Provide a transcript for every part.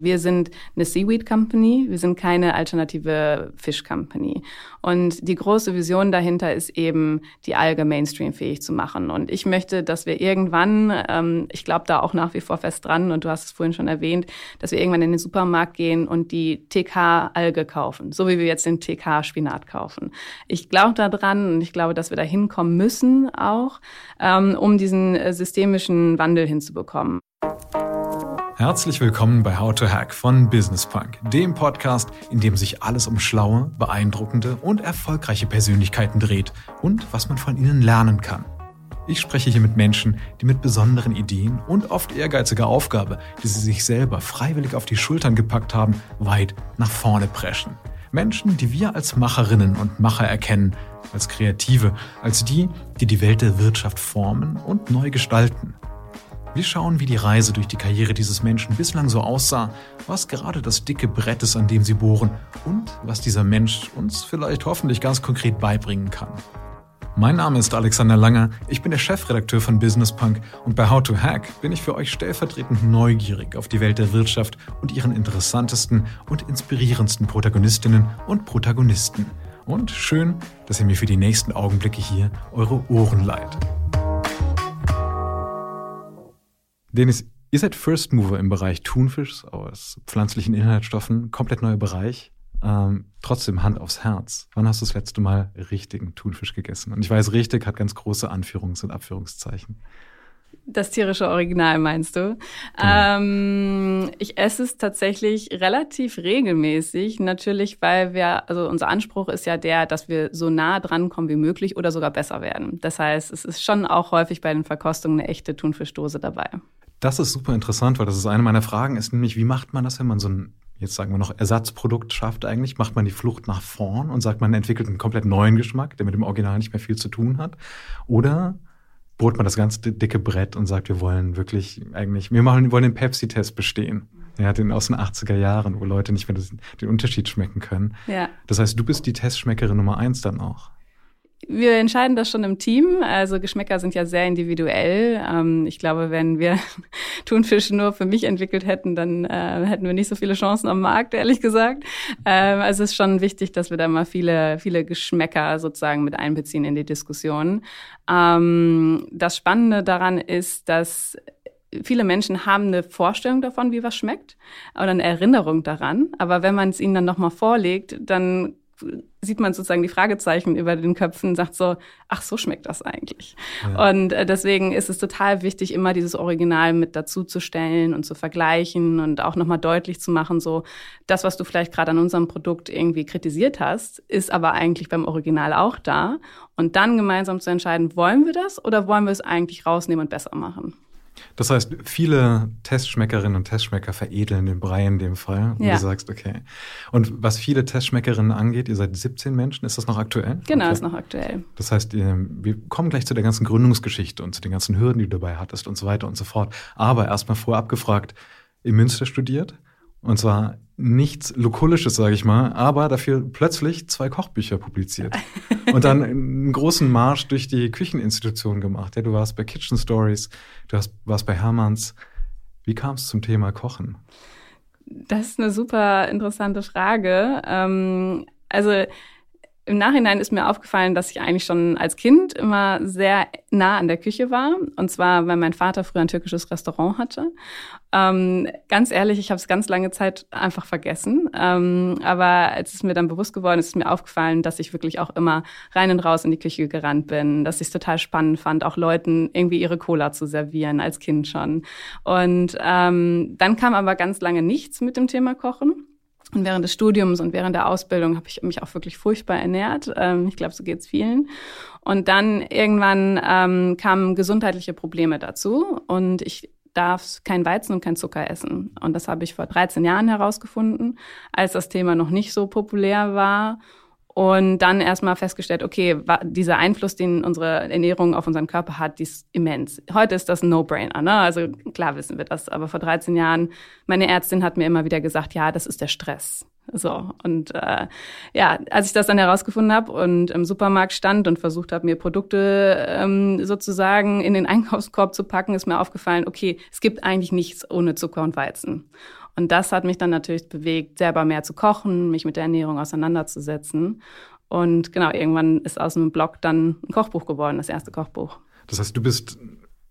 Wir sind eine Seaweed Company, wir sind keine alternative Fish Company. Und die große Vision dahinter ist eben, die Alge mainstreamfähig zu machen. Und ich möchte, dass wir irgendwann, ähm, ich glaube da auch nach wie vor fest dran, und du hast es vorhin schon erwähnt, dass wir irgendwann in den Supermarkt gehen und die TK-Alge kaufen, so wie wir jetzt den TK-Spinat kaufen. Ich glaube da dran und ich glaube, dass wir da hinkommen müssen auch, ähm, um diesen äh, systemischen Wandel hinzubekommen. Herzlich willkommen bei How to Hack von Business Punk, dem Podcast, in dem sich alles um schlaue, beeindruckende und erfolgreiche Persönlichkeiten dreht und was man von ihnen lernen kann. Ich spreche hier mit Menschen, die mit besonderen Ideen und oft ehrgeiziger Aufgabe, die sie sich selber freiwillig auf die Schultern gepackt haben, weit nach vorne preschen. Menschen, die wir als Macherinnen und Macher erkennen, als Kreative, als die, die die Welt der Wirtschaft formen und neu gestalten. Wir schauen, wie die Reise durch die Karriere dieses Menschen bislang so aussah, was gerade das dicke Brett ist, an dem sie bohren und was dieser Mensch uns vielleicht hoffentlich ganz konkret beibringen kann. Mein Name ist Alexander Langer, ich bin der Chefredakteur von Business Punk und bei How to Hack bin ich für euch stellvertretend neugierig auf die Welt der Wirtschaft und ihren interessantesten und inspirierendsten Protagonistinnen und Protagonisten. Und schön, dass ihr mir für die nächsten Augenblicke hier eure Ohren leiht. Dennis, ihr seid First Mover im Bereich Thunfisch aus pflanzlichen Inhaltsstoffen, komplett neuer Bereich. Ähm, trotzdem Hand aufs Herz. Wann hast du das letzte Mal richtigen Thunfisch gegessen? Und ich weiß, richtig hat ganz große Anführungs- und Abführungszeichen. Das tierische Original meinst du? Genau. Ähm, ich esse es tatsächlich relativ regelmäßig, natürlich, weil wir, also unser Anspruch ist ja der, dass wir so nah dran kommen wie möglich oder sogar besser werden. Das heißt, es ist schon auch häufig bei den Verkostungen eine echte Thunfischdose dabei. Das ist super interessant, weil das ist eine meiner Fragen, ist nämlich, wie macht man das, wenn man so ein, jetzt sagen wir noch, Ersatzprodukt schafft eigentlich? Macht man die Flucht nach vorn und sagt, man entwickelt einen komplett neuen Geschmack, der mit dem Original nicht mehr viel zu tun hat? Oder bohrt man das ganz dicke Brett und sagt, wir wollen wirklich eigentlich, wir machen, wollen den Pepsi-Test bestehen. Ja, den aus den 80er Jahren, wo Leute nicht mehr den Unterschied schmecken können. Ja. Das heißt, du bist die Testschmeckerin Nummer eins dann auch. Wir entscheiden das schon im Team. Also Geschmäcker sind ja sehr individuell. Ähm, ich glaube, wenn wir Thunfisch nur für mich entwickelt hätten, dann äh, hätten wir nicht so viele Chancen am Markt, ehrlich gesagt. Ähm, also es ist schon wichtig, dass wir da mal viele, viele Geschmäcker sozusagen mit einbeziehen in die Diskussion. Ähm, das Spannende daran ist, dass viele Menschen haben eine Vorstellung davon, wie was schmeckt, oder eine Erinnerung daran. Aber wenn man es ihnen dann nochmal vorlegt, dann sieht man sozusagen die Fragezeichen über den Köpfen und sagt so, ach, so schmeckt das eigentlich. Ja. Und äh, deswegen ist es total wichtig, immer dieses Original mit dazuzustellen und zu vergleichen und auch nochmal deutlich zu machen, so, das, was du vielleicht gerade an unserem Produkt irgendwie kritisiert hast, ist aber eigentlich beim Original auch da. Und dann gemeinsam zu entscheiden, wollen wir das oder wollen wir es eigentlich rausnehmen und besser machen? Das heißt, viele Testschmeckerinnen und Testschmecker veredeln den Brei in dem Fall. Und ja. du sagst, okay. Und was viele Testschmeckerinnen angeht, ihr seid 17 Menschen, ist das noch aktuell? Genau, okay. ist noch aktuell. Das heißt, wir kommen gleich zu der ganzen Gründungsgeschichte und zu den ganzen Hürden, die du dabei hattest und so weiter und so fort. Aber erstmal vorab gefragt, in Münster studiert, und zwar nichts Lukullisches, sage ich mal, aber dafür plötzlich zwei Kochbücher publiziert. Und dann einen großen Marsch durch die Kücheninstitution gemacht. Ja, du warst bei Kitchen Stories, du hast, warst bei Hermanns. Wie kam es zum Thema Kochen? Das ist eine super interessante Frage. Ähm, also im Nachhinein ist mir aufgefallen, dass ich eigentlich schon als Kind immer sehr nah an der Küche war. Und zwar, weil mein Vater früher ein türkisches Restaurant hatte. Ähm, ganz ehrlich, ich habe es ganz lange Zeit einfach vergessen. Ähm, aber als es mir dann bewusst geworden ist, ist mir aufgefallen, dass ich wirklich auch immer rein und raus in die Küche gerannt bin. Dass ich es total spannend fand, auch Leuten irgendwie ihre Cola zu servieren, als Kind schon. Und ähm, dann kam aber ganz lange nichts mit dem Thema Kochen. Und während des Studiums und während der Ausbildung habe ich mich auch wirklich furchtbar ernährt. Ähm, ich glaube, so geht es vielen. Und dann irgendwann ähm, kamen gesundheitliche Probleme dazu und ich darf kein Weizen und kein Zucker essen. Und das habe ich vor 13 Jahren herausgefunden, als das Thema noch nicht so populär war und dann erstmal festgestellt, okay, dieser Einfluss, den unsere Ernährung auf unseren Körper hat, die ist immens. Heute ist das ein No-Brainer, ne? Also klar wissen wir das, aber vor 13 Jahren, meine Ärztin hat mir immer wieder gesagt, ja, das ist der Stress. So, und äh, ja, als ich das dann herausgefunden habe und im Supermarkt stand und versucht habe, mir Produkte ähm, sozusagen in den Einkaufskorb zu packen, ist mir aufgefallen, okay, es gibt eigentlich nichts ohne Zucker und Weizen. Und das hat mich dann natürlich bewegt, selber mehr zu kochen, mich mit der Ernährung auseinanderzusetzen. Und genau, irgendwann ist aus einem Blog dann ein Kochbuch geworden, das erste Kochbuch. Das heißt, du bist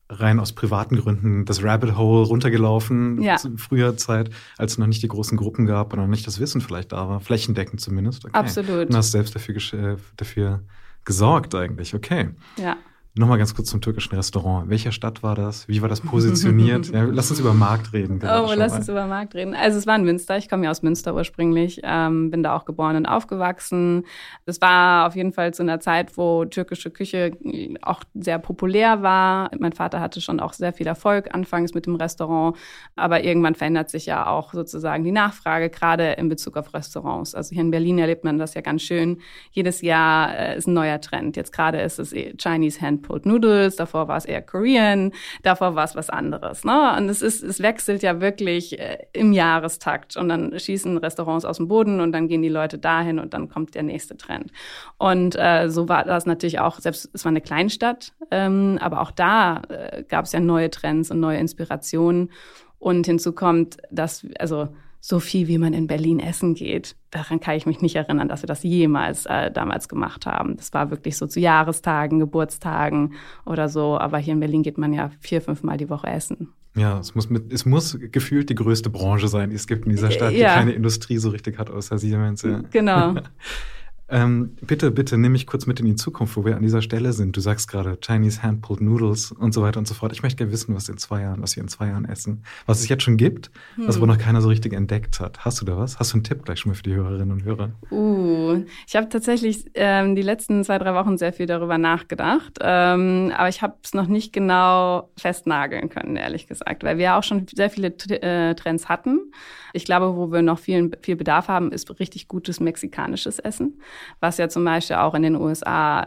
rein aus privaten Gründen das Rabbit Hole runtergelaufen ja. früher Zeit, als es noch nicht die großen Gruppen gab und noch nicht das Wissen vielleicht da war, flächendeckend zumindest. Okay. Absolut. Und hast selbst dafür, dafür gesorgt eigentlich, okay. Ja. Nochmal ganz kurz zum türkischen Restaurant. Welcher Stadt war das? Wie war das positioniert? ja, lass uns über Markt reden. Oh, lass uns über Markt reden. Also es war in Münster. Ich komme ja aus Münster ursprünglich, ähm, bin da auch geboren und aufgewachsen. Es war auf jeden Fall zu einer Zeit, wo türkische Küche auch sehr populär war. Mein Vater hatte schon auch sehr viel Erfolg anfangs mit dem Restaurant, aber irgendwann verändert sich ja auch sozusagen die Nachfrage, gerade in Bezug auf Restaurants. Also hier in Berlin erlebt man das ja ganz schön. Jedes Jahr äh, ist ein neuer Trend. Jetzt gerade ist es Chinese Hand Pulled Noodles, davor war es eher Korean, davor war es was anderes. Ne? Und es ist, es wechselt ja wirklich äh, im Jahrestakt und dann schießen Restaurants aus dem Boden und dann gehen die Leute dahin und dann kommt der nächste Trend. Und äh, so war das natürlich auch, selbst es war eine Kleinstadt, ähm, aber auch da äh, gab es ja neue Trends und neue Inspirationen. Und hinzu kommt, dass, also so viel, wie man in Berlin essen geht. Daran kann ich mich nicht erinnern, dass wir das jemals äh, damals gemacht haben. Das war wirklich so zu Jahrestagen, Geburtstagen oder so. Aber hier in Berlin geht man ja vier, fünf Mal die Woche essen. Ja, es muss, mit, es muss gefühlt die größte Branche sein, die es gibt in dieser Stadt, die ja. keine Industrie so richtig hat, außer Siemens. Ja. Genau. Ähm, bitte, bitte nimm mich kurz mit in die Zukunft, wo wir an dieser Stelle sind. Du sagst gerade Chinese Hand-Pulled Noodles und so weiter und so fort. Ich möchte gerne wissen, was in zwei Jahren, was wir in zwei Jahren essen. Was es jetzt schon gibt, hm. was aber noch keiner so richtig entdeckt hat. Hast du da was? Hast du einen Tipp gleich schon mal für die Hörerinnen und Hörer? Uh, ich habe tatsächlich ähm, die letzten zwei, drei Wochen sehr viel darüber nachgedacht. Ähm, aber ich habe es noch nicht genau festnageln können, ehrlich gesagt, weil wir ja auch schon sehr viele äh, Trends hatten. Ich glaube, wo wir noch viel, viel Bedarf haben, ist richtig gutes mexikanisches Essen, was ja zum Beispiel auch in den USA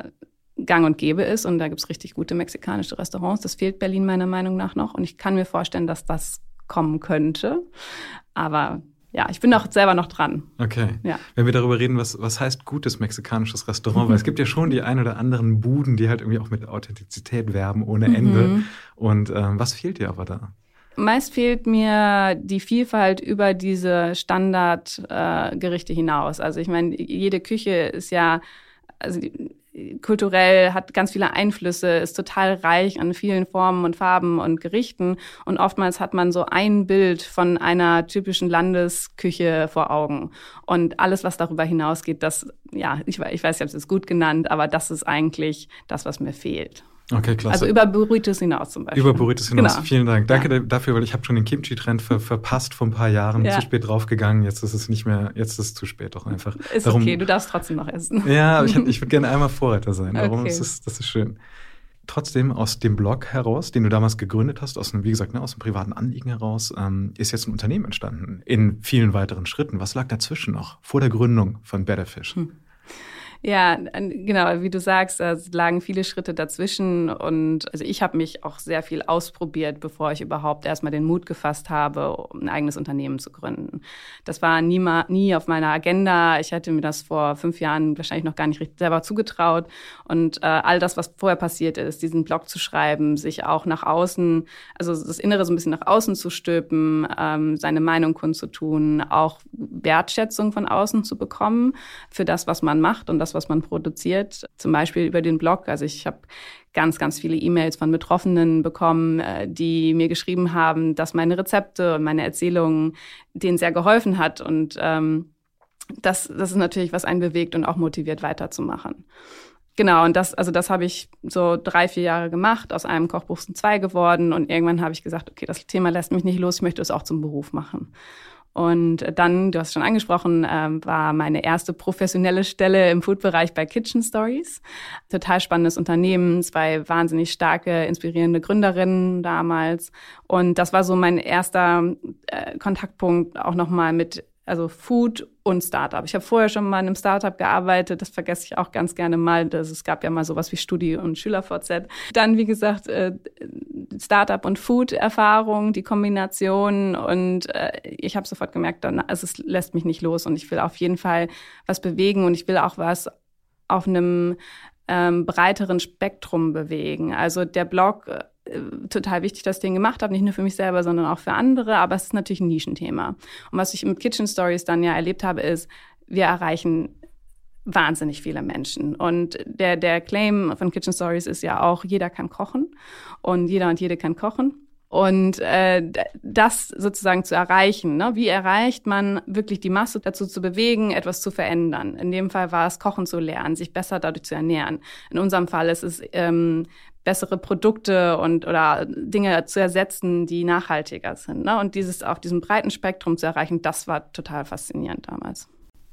gang und gäbe ist. Und da gibt es richtig gute mexikanische Restaurants. Das fehlt Berlin meiner Meinung nach noch. Und ich kann mir vorstellen, dass das kommen könnte. Aber ja, ich bin auch selber noch dran. Okay. Ja. Wenn wir darüber reden, was, was heißt gutes mexikanisches Restaurant? Weil es gibt ja schon die ein oder anderen Buden, die halt irgendwie auch mit Authentizität werben ohne Ende. Mhm. Und ähm, was fehlt dir aber da? Meist fehlt mir die Vielfalt über diese Standardgerichte äh, hinaus. Also ich meine, jede Küche ist ja also kulturell hat ganz viele Einflüsse, ist total reich an vielen Formen und Farben und Gerichten. Und oftmals hat man so ein Bild von einer typischen Landesküche vor Augen. Und alles, was darüber hinausgeht, das, ja, ich, ich weiß, ich habe es gut genannt, aber das ist eigentlich das, was mir fehlt. Okay, klasse. Also über Burritos hinaus zum Beispiel. Über Burritos hinaus. Genau. Vielen Dank. Danke ja. dafür, weil ich habe schon den Kimchi-Trend ver verpasst vor ein paar Jahren, ja. zu spät draufgegangen. Jetzt ist es nicht mehr, jetzt ist es zu spät doch einfach. Ist Darum, okay, du darfst trotzdem noch essen. Ja, aber ich, ich würde gerne einmal Vorreiter sein. Darum okay. ist es, das ist schön. Trotzdem aus dem Blog heraus, den du damals gegründet hast, aus einem, wie gesagt, ne, aus einem privaten Anliegen heraus, ähm, ist jetzt ein Unternehmen entstanden in vielen weiteren Schritten. Was lag dazwischen noch vor der Gründung von Betterfish? Hm. Ja, genau, wie du sagst, es lagen viele Schritte dazwischen und also ich habe mich auch sehr viel ausprobiert, bevor ich überhaupt erstmal den Mut gefasst habe, um ein eigenes Unternehmen zu gründen. Das war nie, mal, nie auf meiner Agenda. Ich hätte mir das vor fünf Jahren wahrscheinlich noch gar nicht selber zugetraut und äh, all das, was vorher passiert ist, diesen Blog zu schreiben, sich auch nach außen, also das Innere so ein bisschen nach außen zu stülpen, ähm, seine Meinung kundzutun, auch Wertschätzung von außen zu bekommen für das, was man macht und das, was man produziert, zum Beispiel über den Blog. Also ich habe ganz, ganz viele E-Mails von Betroffenen bekommen, äh, die mir geschrieben haben, dass meine Rezepte und meine Erzählungen denen sehr geholfen hat. Und ähm, das, das ist natürlich, was einen bewegt und auch motiviert, weiterzumachen. Genau, und das, also das habe ich so drei, vier Jahre gemacht. Aus einem Kochbuch sind zwei geworden. Und irgendwann habe ich gesagt, okay, das Thema lässt mich nicht los, ich möchte es auch zum Beruf machen. Und dann, du hast schon angesprochen, ähm, war meine erste professionelle Stelle im Food-Bereich bei Kitchen Stories. Total spannendes Unternehmen, zwei wahnsinnig starke, inspirierende Gründerinnen damals. Und das war so mein erster äh, Kontaktpunkt auch nochmal mit also Food und Startup. Ich habe vorher schon mal in einem Startup gearbeitet, das vergesse ich auch ganz gerne mal. Das, es gab ja mal sowas wie Studi- und SchülerVZ. Dann, wie gesagt, äh, Startup und Food-Erfahrung, die Kombination. Und äh, ich habe sofort gemerkt, dann, also es lässt mich nicht los und ich will auf jeden Fall was bewegen und ich will auch was auf einem ähm, breiteren Spektrum bewegen. Also der Blog äh, total wichtig, dass ich den gemacht habe, nicht nur für mich selber, sondern auch für andere. Aber es ist natürlich ein Nischenthema. Und was ich mit Kitchen Stories dann ja erlebt habe, ist, wir erreichen wahnsinnig viele Menschen. Und der, der Claim von Kitchen Stories ist ja auch, jeder kann kochen und jeder und jede kann kochen. Und äh, das sozusagen zu erreichen, ne? wie erreicht man wirklich die Masse dazu zu bewegen, etwas zu verändern? In dem Fall war es Kochen zu lernen, sich besser dadurch zu ernähren. In unserem Fall ist es ähm, bessere Produkte und oder Dinge zu ersetzen, die nachhaltiger sind. Ne? Und dieses auf diesem breiten Spektrum zu erreichen, das war total faszinierend damals.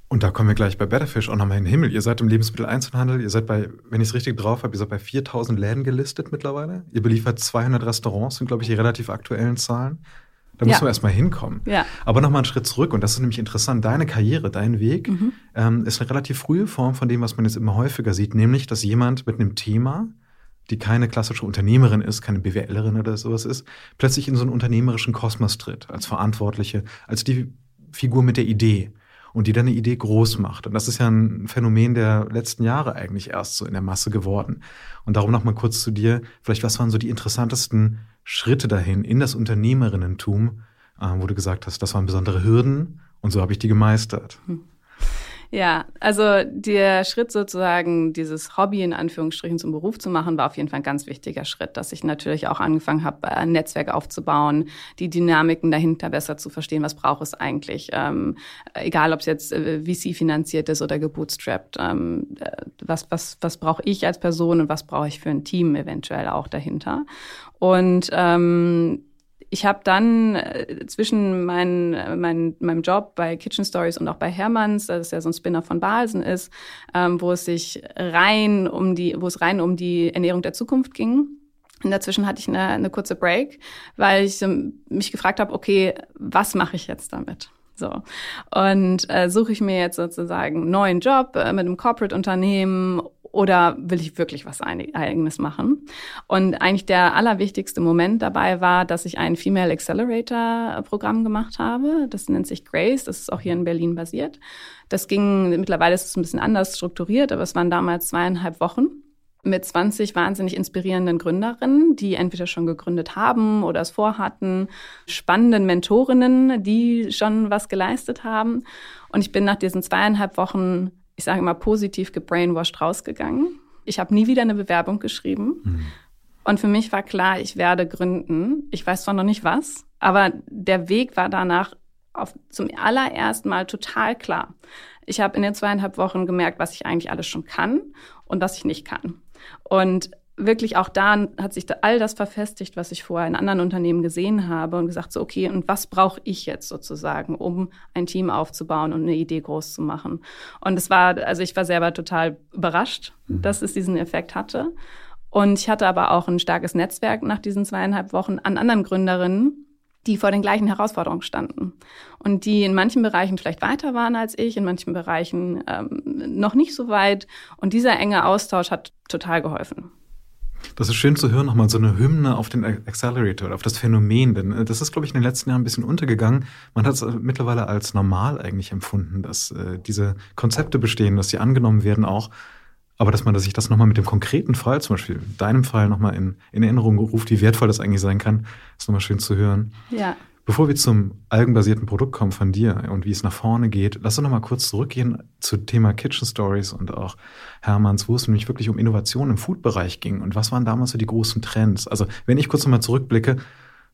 Und da kommen wir gleich bei Betterfish auch nochmal in den Himmel. Ihr seid im Lebensmitteleinzelhandel, ihr seid bei, wenn ich es richtig drauf habe, ihr seid bei 4000 Läden gelistet mittlerweile. Ihr beliefert 200 Restaurants, sind, glaube ich, die relativ aktuellen Zahlen. Da müssen ja. wir erstmal hinkommen. Ja. Aber nochmal einen Schritt zurück, und das ist nämlich interessant. Deine Karriere, dein Weg mhm. ähm, ist eine relativ frühe Form von dem, was man jetzt immer häufiger sieht, nämlich, dass jemand mit einem Thema, die keine klassische Unternehmerin ist, keine BWLerin oder sowas ist, plötzlich in so einen unternehmerischen Kosmos tritt, als Verantwortliche, als die Figur mit der Idee und die dann eine Idee groß macht. Und das ist ja ein Phänomen der letzten Jahre eigentlich erst so in der Masse geworden. Und darum noch mal kurz zu dir, vielleicht was waren so die interessantesten Schritte dahin in das Unternehmerinnentum, äh, wo du gesagt hast, das waren besondere Hürden und so habe ich die gemeistert. Hm. Ja, also der Schritt sozusagen, dieses Hobby in Anführungsstrichen zum Beruf zu machen, war auf jeden Fall ein ganz wichtiger Schritt, dass ich natürlich auch angefangen habe, ein Netzwerk aufzubauen, die Dynamiken dahinter besser zu verstehen, was braucht es eigentlich, ähm, egal ob es jetzt äh, VC finanziert ist oder gebootstrapped, ähm, äh, was, was, was brauche ich als Person und was brauche ich für ein Team eventuell auch dahinter. Und ähm, ich habe dann äh, zwischen mein, mein, meinem Job bei Kitchen Stories und auch bei Hermanns, das ja so ein Spinner von Balsen ist, ähm, wo es sich rein um die, wo es rein um die Ernährung der Zukunft ging. Und dazwischen hatte ich eine, eine kurze Break, weil ich mich gefragt habe, okay, was mache ich jetzt damit? So. Und äh, suche ich mir jetzt sozusagen einen neuen Job äh, mit einem Corporate-Unternehmen oder will ich wirklich was eigenes machen? Und eigentlich der allerwichtigste Moment dabei war, dass ich ein Female Accelerator Programm gemacht habe. Das nennt sich Grace. Das ist auch hier in Berlin basiert. Das ging, mittlerweile ist es ein bisschen anders strukturiert, aber es waren damals zweieinhalb Wochen mit 20 wahnsinnig inspirierenden Gründerinnen, die entweder schon gegründet haben oder es vorhatten, spannenden Mentorinnen, die schon was geleistet haben. Und ich bin nach diesen zweieinhalb Wochen ich sage mal, positiv gebrainwashed rausgegangen. Ich habe nie wieder eine Bewerbung geschrieben. Mhm. Und für mich war klar, ich werde gründen. Ich weiß zwar noch nicht was, aber der Weg war danach auf, zum allerersten Mal total klar. Ich habe in den zweieinhalb Wochen gemerkt, was ich eigentlich alles schon kann und was ich nicht kann. Und wirklich auch da hat sich da all das verfestigt, was ich vorher in anderen Unternehmen gesehen habe und gesagt so, okay, und was brauche ich jetzt sozusagen, um ein Team aufzubauen und eine Idee groß zu machen? Und es war, also ich war selber total überrascht, mhm. dass es diesen Effekt hatte. Und ich hatte aber auch ein starkes Netzwerk nach diesen zweieinhalb Wochen an anderen Gründerinnen, die vor den gleichen Herausforderungen standen und die in manchen Bereichen vielleicht weiter waren als ich, in manchen Bereichen ähm, noch nicht so weit. Und dieser enge Austausch hat total geholfen. Das ist schön zu hören, nochmal so eine Hymne auf den Accelerator, auf das Phänomen. Denn äh, das ist, glaube ich, in den letzten Jahren ein bisschen untergegangen. Man hat es äh, mittlerweile als normal eigentlich empfunden, dass äh, diese Konzepte bestehen, dass sie angenommen werden auch. Aber dass man sich das nochmal mit dem konkreten Fall, zum Beispiel deinem Fall, nochmal in, in Erinnerung ruft, wie wertvoll das eigentlich sein kann, ist nochmal schön zu hören. Ja. Bevor wir zum algenbasierten Produkt kommen von dir und wie es nach vorne geht, lass uns noch mal kurz zurückgehen zu Thema Kitchen Stories und auch Hermanns, wo es nämlich wirklich um Innovation im Food-Bereich ging. Und was waren damals so die großen Trends? Also, wenn ich kurz noch mal zurückblicke,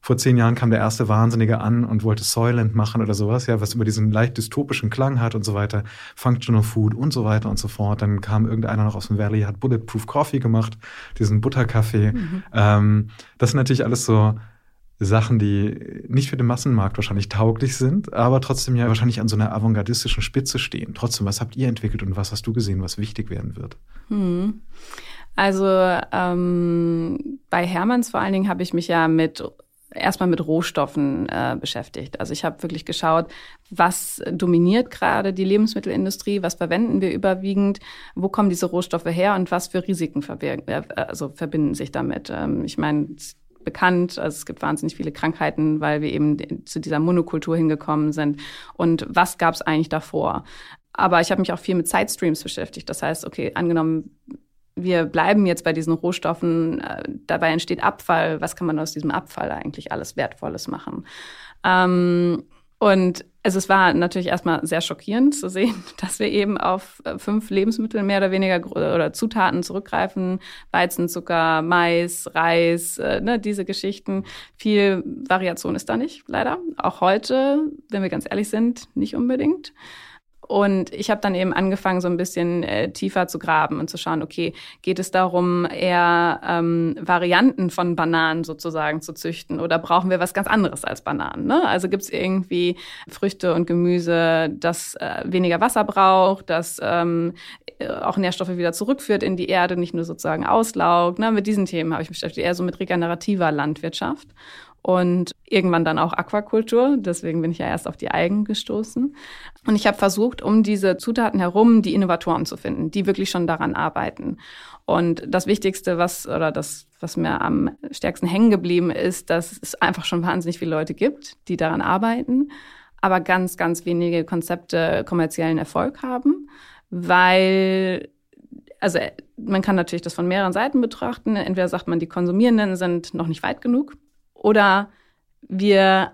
vor zehn Jahren kam der erste Wahnsinnige an und wollte Soylent machen oder sowas, ja, was über diesen leicht dystopischen Klang hat und so weiter, Functional Food und so weiter und so fort. Dann kam irgendeiner noch aus dem Valley, hat Bulletproof Coffee gemacht, diesen Butterkaffee. Mhm. Ähm, das sind natürlich alles so Sachen, die nicht für den Massenmarkt wahrscheinlich tauglich sind, aber trotzdem ja wahrscheinlich an so einer avantgardistischen Spitze stehen. Trotzdem, was habt ihr entwickelt und was hast du gesehen, was wichtig werden wird? Hm. Also ähm, bei Hermanns vor allen Dingen habe ich mich ja mit erstmal mit Rohstoffen äh, beschäftigt. Also ich habe wirklich geschaut, was dominiert gerade die Lebensmittelindustrie, was verwenden wir überwiegend, wo kommen diese Rohstoffe her und was für Risiken äh, also verbinden sich damit. Ähm, ich meine, bekannt. Also es gibt wahnsinnig viele Krankheiten, weil wir eben zu dieser Monokultur hingekommen sind. Und was gab es eigentlich davor? Aber ich habe mich auch viel mit Sidestreams beschäftigt. Das heißt, okay, angenommen, wir bleiben jetzt bei diesen Rohstoffen, äh, dabei entsteht Abfall, was kann man aus diesem Abfall eigentlich alles Wertvolles machen? Ähm, und also es war natürlich erstmal sehr schockierend zu sehen, dass wir eben auf äh, fünf Lebensmittel mehr oder weniger oder Zutaten zurückgreifen. Weizenzucker, Mais, Reis, äh, ne, diese Geschichten. Viel Variation ist da nicht, leider. Auch heute, wenn wir ganz ehrlich sind, nicht unbedingt. Und ich habe dann eben angefangen, so ein bisschen äh, tiefer zu graben und zu schauen, okay, geht es darum, eher ähm, Varianten von Bananen sozusagen zu züchten oder brauchen wir was ganz anderes als Bananen? Ne? Also gibt es irgendwie Früchte und Gemüse, das äh, weniger Wasser braucht, das ähm, auch Nährstoffe wieder zurückführt in die Erde, nicht nur sozusagen auslaugt. Ne? Mit diesen Themen habe ich mich beschäftigt, eher so mit regenerativer Landwirtschaft und irgendwann dann auch Aquakultur. Deswegen bin ich ja erst auf die Algen gestoßen. Und ich habe versucht, um diese Zutaten herum die Innovatoren zu finden, die wirklich schon daran arbeiten. Und das Wichtigste, was oder das, was mir am stärksten hängen geblieben ist, dass es einfach schon wahnsinnig viele Leute gibt, die daran arbeiten, aber ganz, ganz wenige Konzepte kommerziellen Erfolg haben, weil also man kann natürlich das von mehreren Seiten betrachten. Entweder sagt man, die Konsumierenden sind noch nicht weit genug oder wir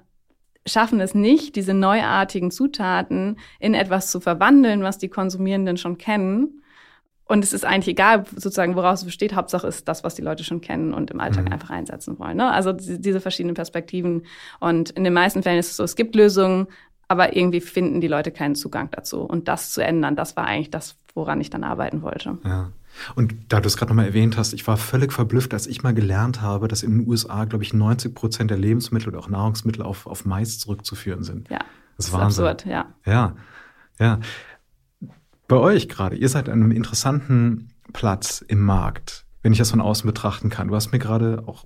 schaffen es nicht, diese neuartigen Zutaten in etwas zu verwandeln, was die Konsumierenden schon kennen. Und es ist eigentlich egal, sozusagen, woraus es besteht. Hauptsache ist das, was die Leute schon kennen und im Alltag mhm. einfach einsetzen wollen. Ne? Also diese verschiedenen Perspektiven. Und in den meisten Fällen ist es so, es gibt Lösungen, aber irgendwie finden die Leute keinen Zugang dazu. Und das zu ändern, das war eigentlich das, woran ich dann arbeiten wollte. Ja. Und da du es gerade nochmal erwähnt hast, ich war völlig verblüfft, als ich mal gelernt habe, dass in den USA, glaube ich, 90 Prozent der Lebensmittel oder auch Nahrungsmittel auf, auf Mais zurückzuführen sind. Ja. Das ist, das ist absurd, ja. Ja, ja. Bei euch gerade, ihr seid an einem interessanten Platz im Markt, wenn ich das von außen betrachten kann. Du hast mir gerade auch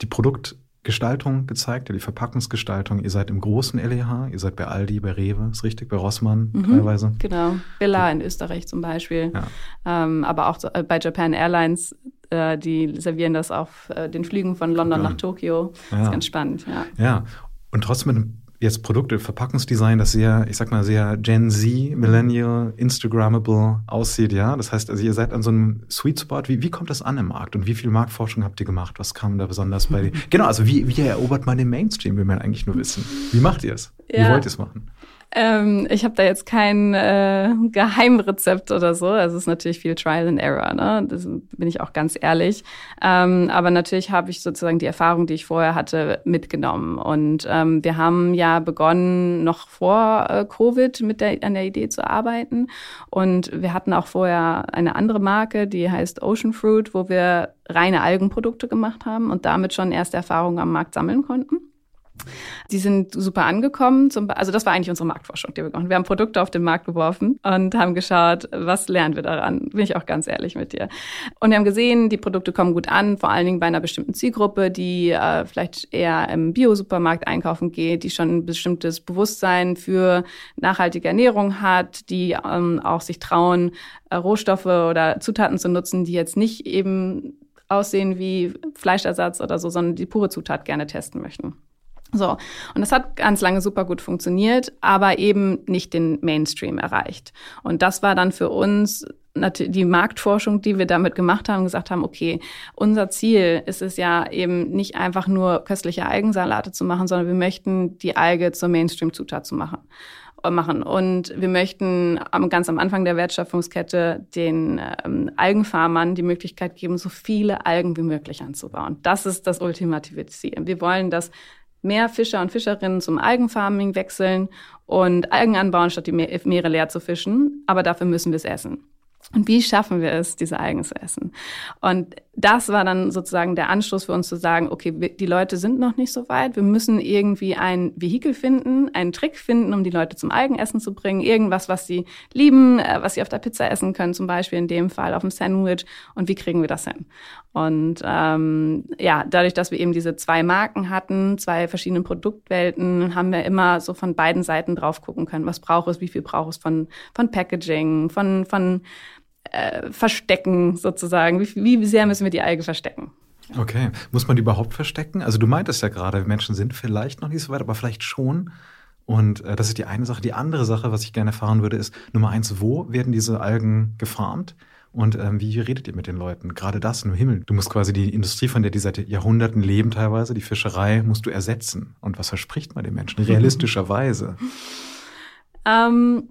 die Produkt Gestaltung gezeigt, ja, die Verpackungsgestaltung. Ihr seid im großen LEH, ihr seid bei Aldi, bei Rewe, ist richtig, bei Rossmann mhm, teilweise. Genau, Billa in Österreich zum Beispiel, ja. ähm, aber auch äh, bei Japan Airlines, äh, die servieren das auf äh, den Flügen von London ja. nach Tokio. Das ist ganz spannend, ja. Ja, und trotzdem mit jetzt Produkte, Verpackungsdesign, das sehr, ich sag mal, sehr Gen Z, Millennial, Instagrammable aussieht, ja. Das heißt, also ihr seid an so einem Sweet Spot. Wie, wie kommt das an im Markt und wie viel Marktforschung habt ihr gemacht? Was kam da besonders bei dir? Genau, also wie, wie erobert man den Mainstream, will man eigentlich nur wissen. Wie macht ihr es? Ja. Wie wollt ihr es machen? Ähm, ich habe da jetzt kein äh, Geheimrezept oder so. Also es ist natürlich viel Trial and Error, ne? Das bin ich auch ganz ehrlich. Ähm, aber natürlich habe ich sozusagen die Erfahrung, die ich vorher hatte, mitgenommen. Und ähm, wir haben ja begonnen, noch vor äh, Covid mit der, an der Idee zu arbeiten. Und wir hatten auch vorher eine andere Marke, die heißt Ocean Fruit, wo wir reine Algenprodukte gemacht haben und damit schon erste Erfahrungen am Markt sammeln konnten. Die sind super angekommen. also das war eigentlich unsere Marktforschung, die wir gemacht haben. Wir haben Produkte auf den Markt geworfen und haben geschaut, was lernen wir daran. Bin ich auch ganz ehrlich mit dir. Und wir haben gesehen, die Produkte kommen gut an, vor allen Dingen bei einer bestimmten Zielgruppe, die äh, vielleicht eher im Bio-Supermarkt einkaufen geht, die schon ein bestimmtes Bewusstsein für nachhaltige Ernährung hat, die ähm, auch sich trauen, äh, Rohstoffe oder Zutaten zu nutzen, die jetzt nicht eben aussehen wie Fleischersatz oder so, sondern die pure Zutat gerne testen möchten. So, und das hat ganz lange super gut funktioniert, aber eben nicht den Mainstream erreicht. Und das war dann für uns die Marktforschung, die wir damit gemacht haben, gesagt haben, okay, unser Ziel ist es ja eben nicht einfach nur köstliche Algensalate zu machen, sondern wir möchten die Alge zur Mainstream-Zutat zu machen äh, machen. Und wir möchten ganz am Anfang der Wertschöpfungskette den ähm, Algenfarmern die Möglichkeit geben, so viele Algen wie möglich anzubauen. Das ist das ultimative Ziel. Wir wollen, dass mehr Fischer und Fischerinnen zum Algenfarming wechseln und Algen anbauen, statt die Meere leer zu fischen. Aber dafür müssen wir es essen. Und wie schaffen wir es, diese Algen zu essen? Und das war dann sozusagen der Anstoß für uns zu sagen, okay, die Leute sind noch nicht so weit. Wir müssen irgendwie ein Vehikel finden, einen Trick finden, um die Leute zum Eigenessen zu bringen. Irgendwas, was sie lieben, äh, was sie auf der Pizza essen können, zum Beispiel in dem Fall auf dem Sandwich. Und wie kriegen wir das hin? Und ähm, ja, dadurch, dass wir eben diese zwei Marken hatten, zwei verschiedene Produktwelten, haben wir immer so von beiden Seiten drauf gucken können. Was braucht es, wie viel braucht es von, von Packaging, von, von äh, verstecken sozusagen? Wie, wie sehr müssen wir die Alge verstecken? Okay. Muss man die überhaupt verstecken? Also du meintest ja gerade, Menschen sind vielleicht noch nicht so weit, aber vielleicht schon. Und äh, das ist die eine Sache. Die andere Sache, was ich gerne erfahren würde, ist Nummer eins, wo werden diese Algen gefarmt? Und ähm, wie redet ihr mit den Leuten? Gerade das im Himmel. Du musst quasi die Industrie, von der die seit Jahrhunderten leben teilweise, die Fischerei, musst du ersetzen. Und was verspricht man den Menschen realistischerweise? ähm,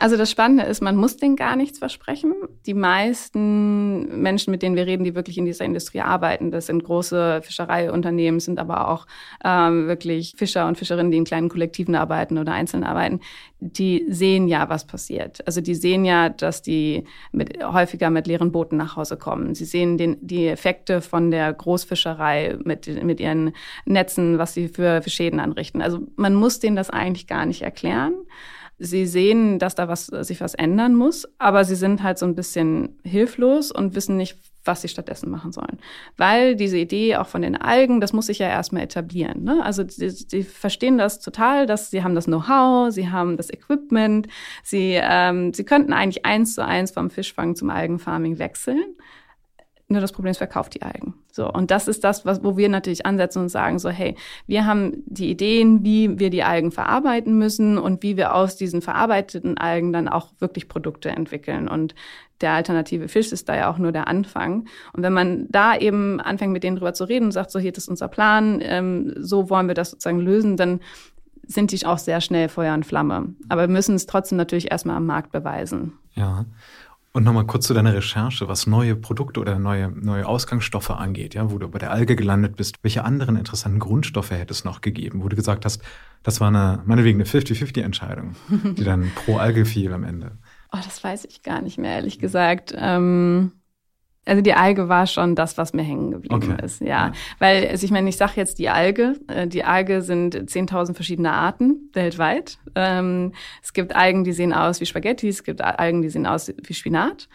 also das Spannende ist, man muss denen gar nichts versprechen. Die meisten Menschen, mit denen wir reden, die wirklich in dieser Industrie arbeiten, das sind große Fischereiunternehmen, sind aber auch ähm, wirklich Fischer und Fischerinnen, die in kleinen Kollektiven arbeiten oder einzeln arbeiten. Die sehen ja, was passiert. Also die sehen ja, dass die mit, häufiger mit leeren Booten nach Hause kommen. Sie sehen den, die Effekte von der Großfischerei mit, mit ihren Netzen, was sie für, für Schäden anrichten. Also man muss denen das eigentlich gar nicht erklären. Sie sehen, dass da was, sich was ändern muss, aber sie sind halt so ein bisschen hilflos und wissen nicht, was sie stattdessen machen sollen. Weil diese Idee auch von den Algen, das muss sich ja erstmal etablieren. Ne? Also sie, sie verstehen das total, dass sie haben das Know-how, sie haben das Equipment, sie, ähm, sie könnten eigentlich eins zu eins vom Fischfang zum Algenfarming wechseln. Nur das Problem ist, verkauft die Algen. So. Und das ist das, was, wo wir natürlich ansetzen und sagen so, hey, wir haben die Ideen, wie wir die Algen verarbeiten müssen und wie wir aus diesen verarbeiteten Algen dann auch wirklich Produkte entwickeln. Und der alternative Fisch ist da ja auch nur der Anfang. Und wenn man da eben anfängt, mit denen drüber zu reden und sagt, so, hier ist unser Plan, ähm, so wollen wir das sozusagen lösen, dann sind die auch sehr schnell Feuer und Flamme. Aber wir müssen es trotzdem natürlich erstmal am Markt beweisen. Ja. Und nochmal kurz zu deiner Recherche, was neue Produkte oder neue, neue Ausgangsstoffe angeht, ja, wo du bei der Alge gelandet bist. Welche anderen interessanten Grundstoffe hätte es noch gegeben, wo du gesagt hast, das war eine, meinetwegen eine 50-50-Entscheidung, die dann pro Alge fiel am Ende? Oh, das weiß ich gar nicht mehr, ehrlich gesagt. Ähm also die Alge war schon das, was mir hängen geblieben okay. ist, ja. ja. Weil, also ich meine, ich sage jetzt die Alge. Äh, die Alge sind 10.000 verschiedene Arten weltweit. Ähm, es gibt Algen, die sehen aus wie Spaghetti, es gibt Algen, die sehen aus wie Spinat.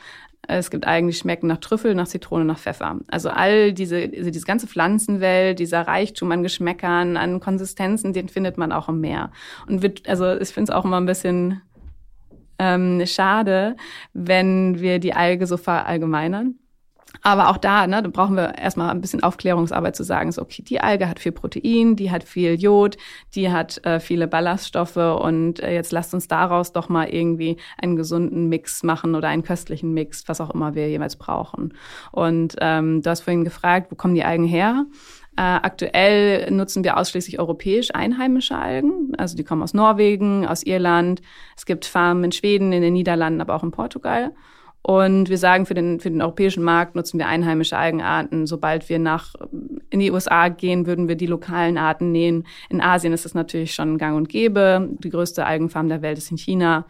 Es gibt Algen, die schmecken nach Trüffel, nach Zitrone, nach Pfeffer. Also all diese, also diese ganze Pflanzenwelt, dieser Reichtum an Geschmäckern, an Konsistenzen, den findet man auch im Meer. Und wird, also ich finde es auch immer ein bisschen ähm, schade, wenn wir die Alge so verallgemeinern. Aber auch da, ne, da brauchen wir erstmal ein bisschen Aufklärungsarbeit zu sagen, so, okay, die Alge hat viel Protein, die hat viel Jod, die hat äh, viele Ballaststoffe und äh, jetzt lasst uns daraus doch mal irgendwie einen gesunden Mix machen oder einen köstlichen Mix, was auch immer wir jeweils brauchen. Und ähm, du hast vorhin gefragt, wo kommen die Algen her? Äh, aktuell nutzen wir ausschließlich europäisch einheimische Algen. Also die kommen aus Norwegen, aus Irland. Es gibt Farmen in Schweden, in den Niederlanden, aber auch in Portugal. Und wir sagen, für den, für den europäischen Markt nutzen wir einheimische Algenarten. Sobald wir nach in die USA gehen, würden wir die lokalen Arten nähen. In Asien ist das natürlich schon gang und gäbe. Die größte Algenfarm der Welt ist in China.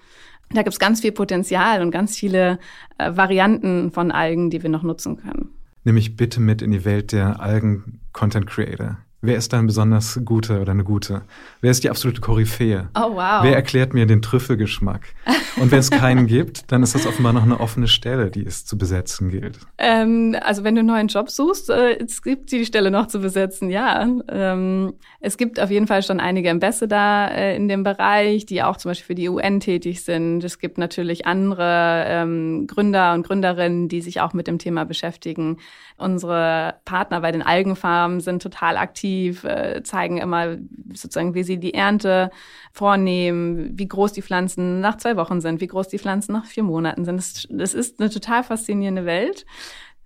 Da gibt es ganz viel Potenzial und ganz viele äh, Varianten von Algen, die wir noch nutzen können. Nimm mich bitte mit in die Welt der Algen-Content-Creator. Wer ist da ein besonders guter oder eine gute? Wer ist die absolute Koryphäe? Oh, wow. Wer erklärt mir den Trüffelgeschmack? Und wenn es keinen gibt, dann ist das offenbar noch eine offene Stelle, die es zu besetzen gilt. Ähm, also wenn du einen neuen Job suchst, äh, es gibt die Stelle noch zu besetzen, ja. Ähm, es gibt auf jeden Fall schon einige Ambassador äh, in dem Bereich, die auch zum Beispiel für die UN tätig sind. Es gibt natürlich andere ähm, Gründer und Gründerinnen, die sich auch mit dem Thema beschäftigen. Unsere Partner bei den Algenfarmen sind total aktiv, äh, zeigen immer sozusagen, wie sie die Ernte vornehmen, wie groß die Pflanzen nach zwei Wochen sind, wie groß die Pflanzen nach vier Monaten sind. Das, das ist eine total faszinierende Welt.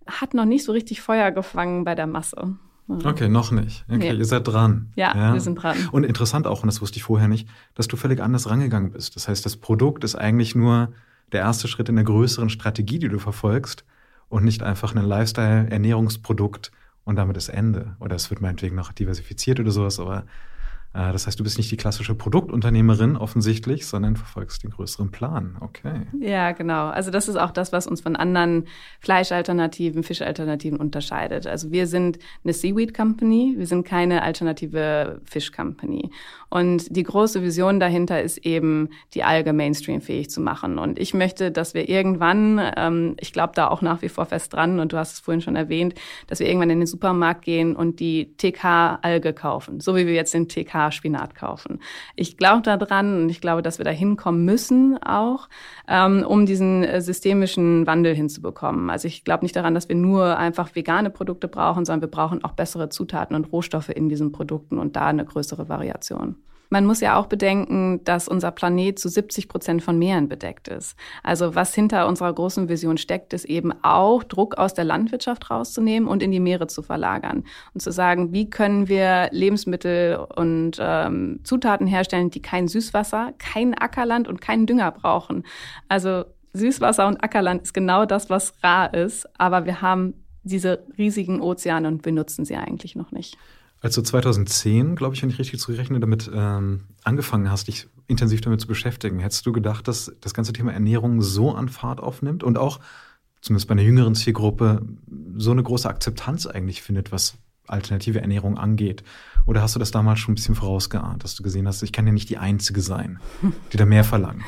Hat noch nicht so richtig Feuer gefangen bei der Masse. Okay, noch nicht. Okay, nee. ihr seid dran. Ja, ja, wir sind dran. Und interessant auch, und das wusste ich vorher nicht, dass du völlig anders rangegangen bist. Das heißt, das Produkt ist eigentlich nur der erste Schritt in der größeren Strategie, die du verfolgst und nicht einfach ein Lifestyle-Ernährungsprodukt und damit das Ende. Oder es wird meinetwegen noch diversifiziert oder sowas, aber das heißt, du bist nicht die klassische Produktunternehmerin offensichtlich, sondern verfolgst den größeren Plan. Okay. Ja, genau. Also das ist auch das, was uns von anderen Fleischalternativen, Fischalternativen unterscheidet. Also wir sind eine Seaweed Company, wir sind keine alternative Fish Company. Und die große Vision dahinter ist eben, die Alge mainstreamfähig zu machen. Und ich möchte, dass wir irgendwann, ähm, ich glaube da auch nach wie vor fest dran, und du hast es vorhin schon erwähnt, dass wir irgendwann in den Supermarkt gehen und die TK-Alge kaufen, so wie wir jetzt den TK Spinat kaufen. Ich glaube daran und ich glaube, dass wir da hinkommen müssen auch, ähm, um diesen äh, systemischen Wandel hinzubekommen. Also ich glaube nicht daran, dass wir nur einfach vegane Produkte brauchen, sondern wir brauchen auch bessere Zutaten und Rohstoffe in diesen Produkten und da eine größere Variation. Man muss ja auch bedenken, dass unser Planet zu 70 Prozent von Meeren bedeckt ist. Also was hinter unserer großen Vision steckt, ist eben auch Druck aus der Landwirtschaft rauszunehmen und in die Meere zu verlagern und zu sagen, wie können wir Lebensmittel und ähm, Zutaten herstellen, die kein Süßwasser, kein Ackerland und keinen Dünger brauchen. Also Süßwasser und Ackerland ist genau das, was rar ist, aber wir haben diese riesigen Ozeane und wir nutzen sie eigentlich noch nicht. Als du 2010, glaube ich, wenn ich richtig zurechne, damit ähm, angefangen hast, dich intensiv damit zu beschäftigen, hättest du gedacht, dass das ganze Thema Ernährung so an Fahrt aufnimmt und auch, zumindest bei einer jüngeren Zielgruppe, so eine große Akzeptanz eigentlich findet, was alternative Ernährung angeht? Oder hast du das damals schon ein bisschen vorausgeahnt, dass du gesehen hast, ich kann ja nicht die Einzige sein, die da mehr verlangt?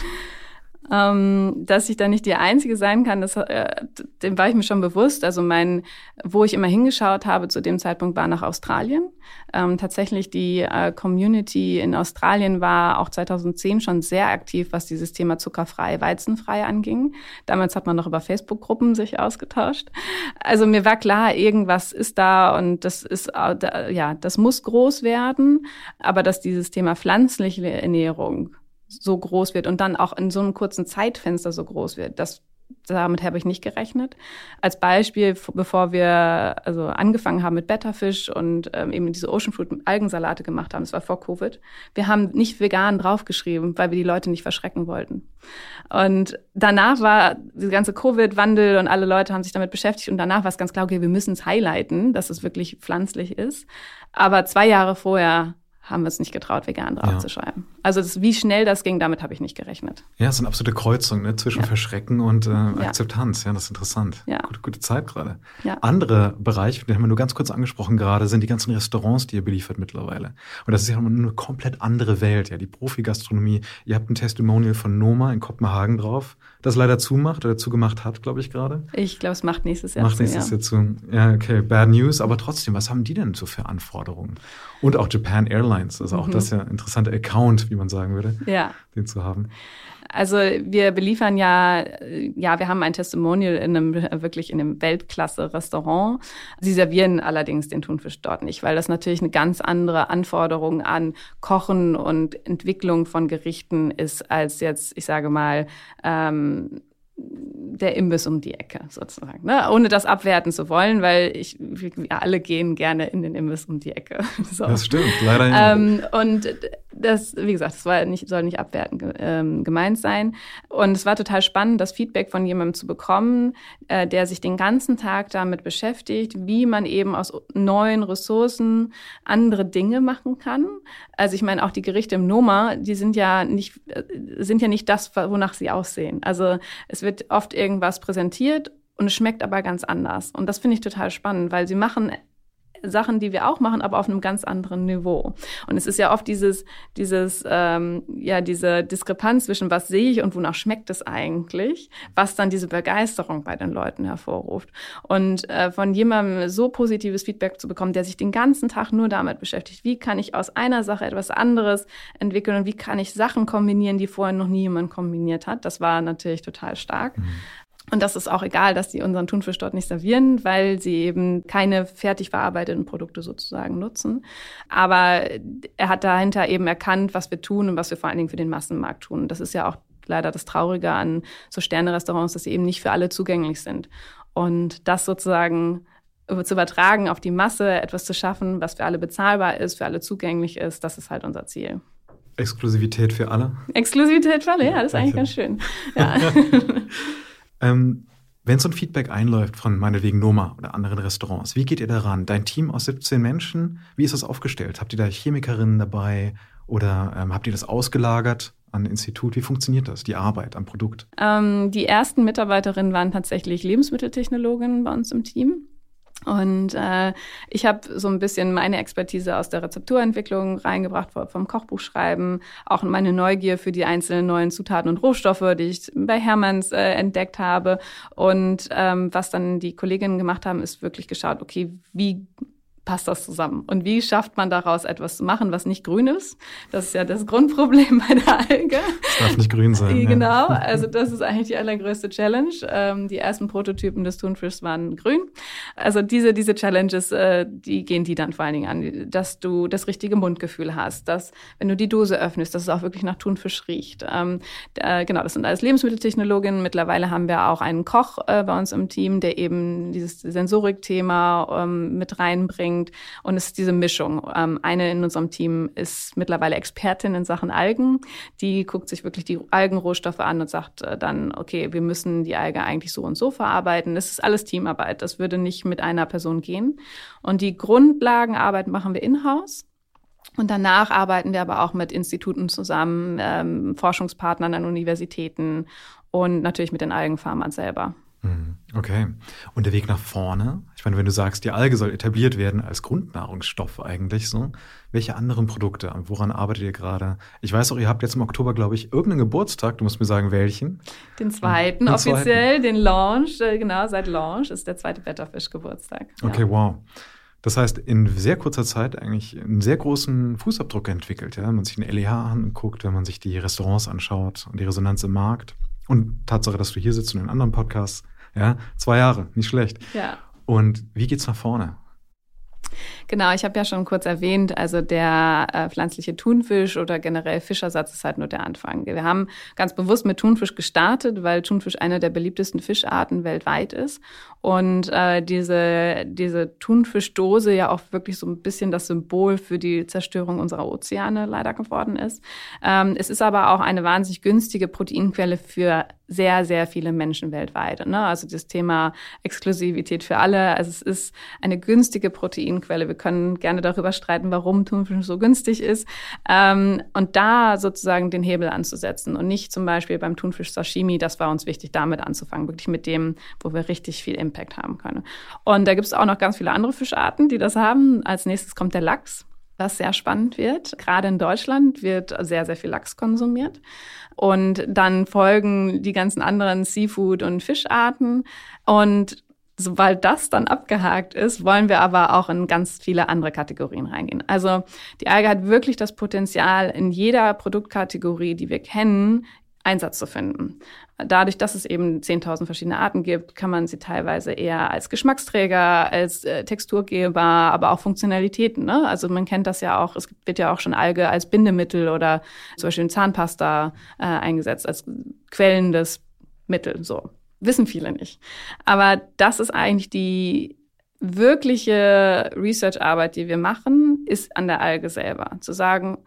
Ähm, dass ich da nicht die Einzige sein kann, das, äh, dem war ich mir schon bewusst. Also mein, wo ich immer hingeschaut habe zu dem Zeitpunkt war nach Australien. Ähm, tatsächlich die äh, Community in Australien war auch 2010 schon sehr aktiv, was dieses Thema zuckerfrei, weizenfrei anging. Damals hat man noch über Facebook-Gruppen sich ausgetauscht. Also mir war klar, irgendwas ist da und das ist, äh, ja, das muss groß werden. Aber dass dieses Thema pflanzliche Ernährung so groß wird und dann auch in so einem kurzen Zeitfenster so groß wird. Das, damit habe ich nicht gerechnet. Als Beispiel, bevor wir also angefangen haben mit Betterfisch und ähm, eben diese Ocean Fruit Algensalate gemacht haben, das war vor Covid, wir haben nicht vegan draufgeschrieben, weil wir die Leute nicht verschrecken wollten. Und danach war diese ganze Covid-Wandel und alle Leute haben sich damit beschäftigt und danach war es ganz klar, okay, wir müssen es highlighten, dass es wirklich pflanzlich ist. Aber zwei Jahre vorher haben wir es nicht getraut, vegan draufzuschreiben. Ja. Also das, wie schnell das ging, damit habe ich nicht gerechnet. Ja, es ist eine absolute Kreuzung ne, zwischen ja. Verschrecken und äh, Akzeptanz. Ja, das ist interessant. Ja. Gute, gute Zeit gerade. Ja. Andere Bereich, den haben wir nur ganz kurz angesprochen gerade, sind die ganzen Restaurants, die ihr beliefert mittlerweile. Und das ist ja eine komplett andere Welt. Ja, die Profi-Gastronomie. Ihr habt ein Testimonial von Noma in Kopenhagen drauf, das leider zumacht oder zugemacht hat, glaube ich gerade. Ich glaube, es macht nächstes Jahr macht zu. Macht nächstes Jahr zu. Ja, okay, bad news. Aber trotzdem, was haben die denn so für Anforderungen? Und auch Japan Airlines, also auch mhm. das ja ein interessanter Account, wie man sagen würde, ja. den zu haben. Also wir beliefern ja, ja, wir haben ein Testimonial in einem wirklich in einem Weltklasse-Restaurant. Sie servieren allerdings den Thunfisch dort nicht, weil das natürlich eine ganz andere Anforderung an Kochen und Entwicklung von Gerichten ist als jetzt, ich sage mal, ähm, der Imbiss um die Ecke sozusagen, ne? ohne das abwerten zu wollen, weil ich, wir alle gehen gerne in den Imbiss um die Ecke. So. Das stimmt, leider ja. Ähm, und das, wie gesagt, das war nicht, soll nicht abwertend ähm, gemeint sein. Und es war total spannend, das Feedback von jemandem zu bekommen, äh, der sich den ganzen Tag damit beschäftigt, wie man eben aus neuen Ressourcen andere Dinge machen kann. Also ich meine, auch die Gerichte im Noma, die sind ja nicht, äh, sind ja nicht das, wonach sie aussehen. Also es wird oft irgendwas präsentiert und es schmeckt aber ganz anders. Und das finde ich total spannend, weil sie machen Sachen, die wir auch machen, aber auf einem ganz anderen Niveau. Und es ist ja oft dieses, dieses, ähm, ja, diese Diskrepanz zwischen was sehe ich und wonach schmeckt es eigentlich, was dann diese Begeisterung bei den Leuten hervorruft. Und äh, von jemandem so positives Feedback zu bekommen, der sich den ganzen Tag nur damit beschäftigt, wie kann ich aus einer Sache etwas anderes entwickeln und wie kann ich Sachen kombinieren, die vorher noch nie jemand kombiniert hat, das war natürlich total stark. Mhm. Und das ist auch egal, dass sie unseren Thunfisch dort nicht servieren, weil sie eben keine fertig verarbeiteten Produkte sozusagen nutzen. Aber er hat dahinter eben erkannt, was wir tun und was wir vor allen Dingen für den Massenmarkt tun. Das ist ja auch leider das Traurige an so Sterne-Restaurants, dass sie eben nicht für alle zugänglich sind. Und das sozusagen zu übertragen auf die Masse, etwas zu schaffen, was für alle bezahlbar ist, für alle zugänglich ist, das ist halt unser Ziel. Exklusivität für alle? Exklusivität für alle, ja, das ist eigentlich ganz schön. Ja. Ähm, wenn so ein Feedback einläuft von meinetwegen Noma oder anderen Restaurants, wie geht ihr daran? Dein Team aus 17 Menschen, wie ist das aufgestellt? Habt ihr da Chemikerinnen dabei oder ähm, habt ihr das ausgelagert an Institut? Wie funktioniert das, die Arbeit am Produkt? Ähm, die ersten Mitarbeiterinnen waren tatsächlich Lebensmitteltechnologinnen bei uns im Team. Und äh, ich habe so ein bisschen meine Expertise aus der Rezepturentwicklung reingebracht vom Kochbuchschreiben, auch meine Neugier für die einzelnen neuen Zutaten und Rohstoffe, die ich bei Hermanns äh, entdeckt habe. Und ähm, was dann die Kolleginnen gemacht haben, ist wirklich geschaut, okay, wie passt das zusammen? Und wie schafft man daraus etwas zu machen, was nicht grün ist? Das ist ja das Grundproblem bei der Alge. Es darf nicht grün sein. genau, ja. also das ist eigentlich die allergrößte Challenge. Ähm, die ersten Prototypen des Thunfischs waren grün. Also diese, diese Challenges, äh, die gehen die dann vor allen Dingen an, dass du das richtige Mundgefühl hast, dass wenn du die Dose öffnest, dass es auch wirklich nach Thunfisch riecht. Ähm, äh, genau, das sind alles Lebensmitteltechnologien. Mittlerweile haben wir auch einen Koch äh, bei uns im Team, der eben dieses Sensorikthema ähm, mit reinbringt bringt. Und es ist diese Mischung. Ähm, eine in unserem Team ist mittlerweile Expertin in Sachen Algen. Die guckt sich wirklich die Algenrohstoffe an und sagt äh, dann, okay, wir müssen die Alge eigentlich so und so verarbeiten. Das ist alles Teamarbeit. Das würde nicht mit einer Person gehen. Und die Grundlagenarbeit machen wir in-house. Und danach arbeiten wir aber auch mit Instituten zusammen, ähm, Forschungspartnern an Universitäten und natürlich mit den Algenfarmern selber. Okay. Und der Weg nach vorne? Ich meine, wenn du sagst, die Alge soll etabliert werden als Grundnahrungsstoff eigentlich so, welche anderen Produkte, woran arbeitet ihr gerade? Ich weiß auch, ihr habt jetzt im Oktober, glaube ich, irgendeinen Geburtstag. Du musst mir sagen, welchen? Den zweiten, den offiziell, zweiten. den Launch. Äh, genau, seit Launch ist der zweite Betterfisch-Geburtstag. Okay, ja. wow. Das heißt, in sehr kurzer Zeit eigentlich einen sehr großen Fußabdruck entwickelt. Ja? Wenn man sich den LEH anguckt, wenn man sich die Restaurants anschaut und die Resonanz im Markt. Und Tatsache, dass du hier sitzt und in anderen Podcasts. Ja, zwei Jahre, nicht schlecht. Ja. Und wie geht's nach vorne? Genau, ich habe ja schon kurz erwähnt, also der äh, pflanzliche Thunfisch oder generell Fischersatz ist halt nur der Anfang. Wir haben ganz bewusst mit Thunfisch gestartet, weil Thunfisch eine der beliebtesten Fischarten weltweit ist und äh, diese, diese Thunfischdose ja auch wirklich so ein bisschen das Symbol für die Zerstörung unserer Ozeane leider geworden ist. Ähm, es ist aber auch eine wahnsinnig günstige Proteinquelle für sehr, sehr viele Menschen weltweit. Ne? Also das Thema Exklusivität für alle. Also es ist eine günstige Proteinquelle. Wir können gerne darüber streiten, warum Thunfisch so günstig ist. Ähm, und da sozusagen den Hebel anzusetzen und nicht zum Beispiel beim Thunfisch Sashimi, das war uns wichtig, damit anzufangen, wirklich mit dem, wo wir richtig viel Impact haben können. Und da gibt es auch noch ganz viele andere Fischarten, die das haben. Als nächstes kommt der Lachs was sehr spannend wird. Gerade in Deutschland wird sehr, sehr viel Lachs konsumiert. Und dann folgen die ganzen anderen Seafood- und Fischarten. Und sobald das dann abgehakt ist, wollen wir aber auch in ganz viele andere Kategorien reingehen. Also die Alge hat wirklich das Potenzial, in jeder Produktkategorie, die wir kennen, Einsatz zu finden. Dadurch, dass es eben 10.000 verschiedene Arten gibt, kann man sie teilweise eher als Geschmacksträger, als äh, Texturgeber, aber auch Funktionalitäten. Ne? Also man kennt das ja auch, es wird ja auch schon Alge als Bindemittel oder zum Beispiel in Zahnpasta äh, eingesetzt, als quellendes Mittel. So. Wissen viele nicht. Aber das ist eigentlich die wirkliche Research-Arbeit, die wir machen, ist an der Alge selber. Zu sagen,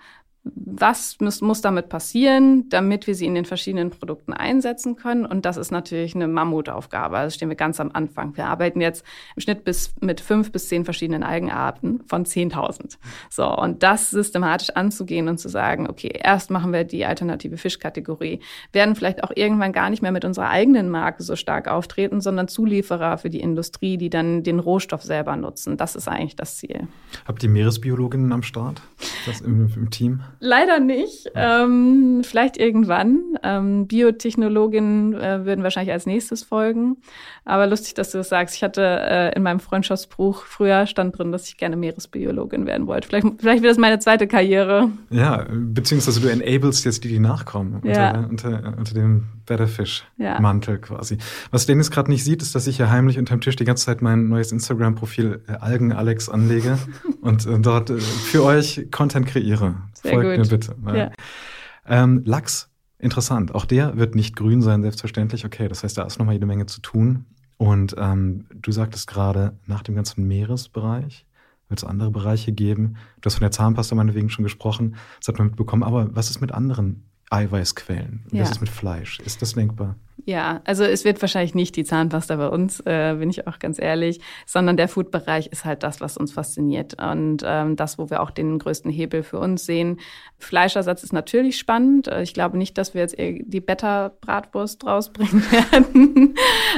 was muss, muss damit passieren, damit wir sie in den verschiedenen Produkten einsetzen können. Und das ist natürlich eine Mammutaufgabe. Also stehen wir ganz am Anfang. Wir arbeiten jetzt im Schnitt bis mit fünf bis zehn verschiedenen Algenarten von 10.000. So. Und das systematisch anzugehen und zu sagen, okay, erst machen wir die alternative Fischkategorie, werden vielleicht auch irgendwann gar nicht mehr mit unserer eigenen Marke so stark auftreten, sondern Zulieferer für die Industrie, die dann den Rohstoff selber nutzen. Das ist eigentlich das Ziel. Habt ihr Meeresbiologinnen am Start? Das im, im Team? Leider nicht. Ähm, vielleicht irgendwann. Ähm, Biotechnologinnen äh, würden wahrscheinlich als nächstes folgen. Aber lustig, dass du das sagst. Ich hatte äh, in meinem Freundschaftsbuch früher stand drin, dass ich gerne Meeresbiologin werden wollte. Vielleicht, vielleicht wird das meine zweite Karriere. Ja, beziehungsweise du enablest jetzt die, die nachkommen ja. unter, unter, unter dem Betterfish-Mantel ja. quasi. Was Dennis gerade nicht sieht, ist, dass ich hier heimlich unterm Tisch die ganze Zeit mein neues Instagram-Profil äh, Algen Alex anlege und äh, dort äh, für euch Content kreiere. Sehr Folgt gut. mir bitte. Ja. Ähm, Lachs, interessant. Auch der wird nicht grün sein, selbstverständlich. Okay, das heißt, da ist nochmal jede Menge zu tun. Und ähm, du sagtest gerade, nach dem ganzen Meeresbereich wird es andere Bereiche geben. Du hast von der Zahnpasta meinetwegen schon gesprochen, das hat man mitbekommen. Aber was ist mit anderen Eiweißquellen? Ja. Was ist mit Fleisch? Ist das denkbar? Ja, also es wird wahrscheinlich nicht die Zahnpasta bei uns, äh, bin ich auch ganz ehrlich, sondern der Food-Bereich ist halt das, was uns fasziniert und ähm, das, wo wir auch den größten Hebel für uns sehen. Fleischersatz ist natürlich spannend. Äh, ich glaube nicht, dass wir jetzt die Better-Bratwurst rausbringen werden,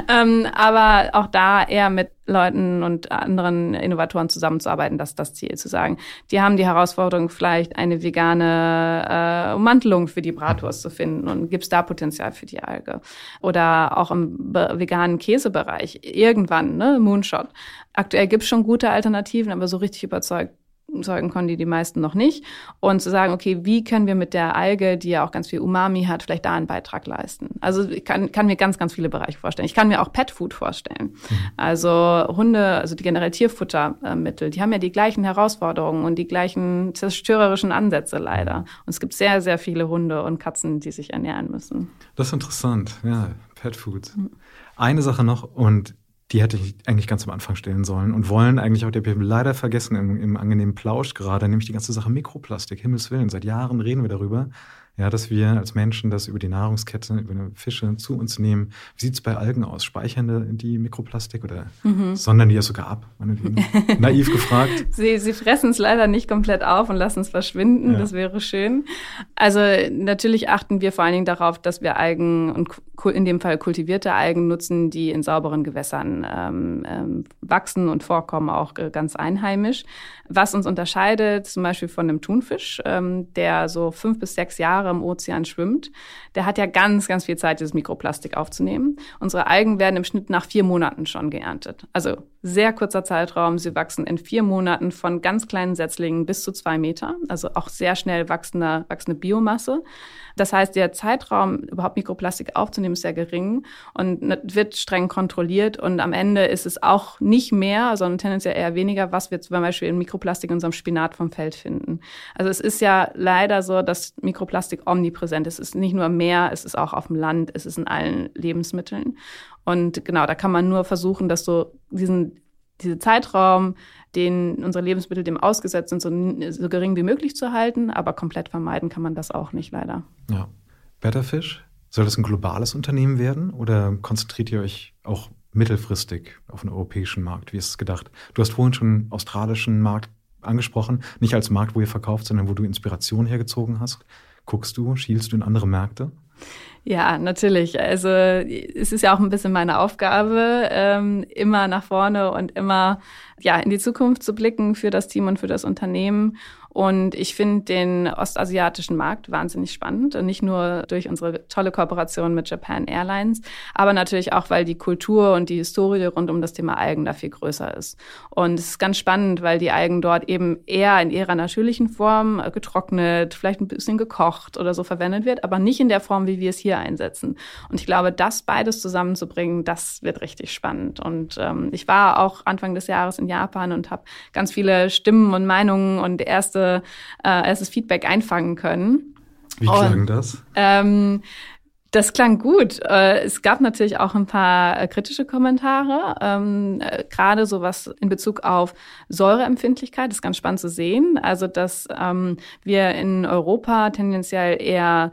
ähm, aber auch da eher mit Leuten und anderen Innovatoren zusammenzuarbeiten, das ist das Ziel, zu sagen, die haben die Herausforderung, vielleicht eine vegane äh, Ummantelung für die Bratwurst zu finden und gibt es da Potenzial für die Alge. Oder auch im veganen Käsebereich, irgendwann, ne, Moonshot. Aktuell gibt es schon gute Alternativen, aber so richtig überzeugt überzeugen konnten die die meisten noch nicht. Und zu sagen, okay, wie können wir mit der Alge, die ja auch ganz viel Umami hat, vielleicht da einen Beitrag leisten? Also ich kann, kann mir ganz, ganz viele Bereiche vorstellen. Ich kann mir auch Pet Food vorstellen. Mhm. Also Hunde, also die generell Tierfuttermittel, die haben ja die gleichen Herausforderungen und die gleichen zerstörerischen Ansätze leider. Und es gibt sehr, sehr viele Hunde und Katzen, die sich ernähren müssen. Das ist interessant, ja, Pet Food. Mhm. Eine Sache noch und die hätte ich eigentlich ganz am Anfang stellen sollen und wollen eigentlich auch, der wir leider vergessen im, im angenehmen Plausch gerade, nämlich die ganze Sache Mikroplastik. Himmels Willen, seit Jahren reden wir darüber ja, dass wir als Menschen das über die Nahrungskette, über Fische zu uns nehmen. Wie sieht es bei Algen aus? Speichern die Mikroplastik oder mhm. sondern die ja sogar ab? Naiv gefragt. sie, sie fressen es leider nicht komplett auf und lassen es verschwinden. Ja. Das wäre schön. Also natürlich achten wir vor allen Dingen darauf, dass wir Algen und in dem Fall kultivierte Algen nutzen, die in sauberen Gewässern ähm, ähm, wachsen und vorkommen, auch ganz einheimisch. Was uns unterscheidet zum Beispiel von einem Thunfisch, ähm, der so fünf bis sechs Jahre im Ozean schwimmt, der hat ja ganz, ganz viel Zeit, dieses Mikroplastik aufzunehmen. Unsere Algen werden im Schnitt nach vier Monaten schon geerntet. Also sehr kurzer Zeitraum. Sie wachsen in vier Monaten von ganz kleinen Setzlingen bis zu zwei Meter. Also auch sehr schnell wachsende, wachsende Biomasse. Das heißt, der Zeitraum, überhaupt Mikroplastik aufzunehmen, ist sehr gering und wird streng kontrolliert. Und am Ende ist es auch nicht mehr, sondern tendenziell eher weniger, was wir zum Beispiel in Mikroplastik in unserem Spinat vom Feld finden. Also es ist ja leider so, dass Mikroplastik omnipräsent ist. Es ist nicht nur im Meer, es ist auch auf dem Land, es ist in allen Lebensmitteln. Und genau, da kann man nur versuchen, dass so diesen, diese Zeitraum den unsere Lebensmittel dem ausgesetzt sind, so, so gering wie möglich zu halten. Aber komplett vermeiden kann man das auch nicht, leider. Ja. Betterfish, soll das ein globales Unternehmen werden oder konzentriert ihr euch auch mittelfristig auf den europäischen Markt? Wie ist es gedacht? Du hast vorhin schon australischen Markt angesprochen, nicht als Markt, wo ihr verkauft, sondern wo du Inspiration hergezogen hast. Guckst du, schielst du in andere Märkte? Ja, natürlich. Also es ist ja auch ein bisschen meine Aufgabe, ähm, immer nach vorne und immer ja in die Zukunft zu blicken für das Team und für das Unternehmen. Und ich finde den ostasiatischen Markt wahnsinnig spannend. Und nicht nur durch unsere tolle Kooperation mit Japan Airlines, aber natürlich auch, weil die Kultur und die Historie rund um das Thema Algen da viel größer ist. Und es ist ganz spannend, weil die Algen dort eben eher in ihrer natürlichen Form getrocknet, vielleicht ein bisschen gekocht oder so verwendet wird, aber nicht in der Form, wie wir es hier einsetzen. Und ich glaube, das beides zusammenzubringen, das wird richtig spannend. Und ähm, ich war auch Anfang des Jahres in Japan und habe ganz viele Stimmen und Meinungen und erste erste, äh, erstes Feedback einfangen können. Wie klang und, das? Ähm, das klang gut. Äh, es gab natürlich auch ein paar äh, kritische Kommentare, ähm, äh, gerade so was in Bezug auf Säureempfindlichkeit. Das ist ganz spannend zu sehen. Also, dass ähm, wir in Europa tendenziell eher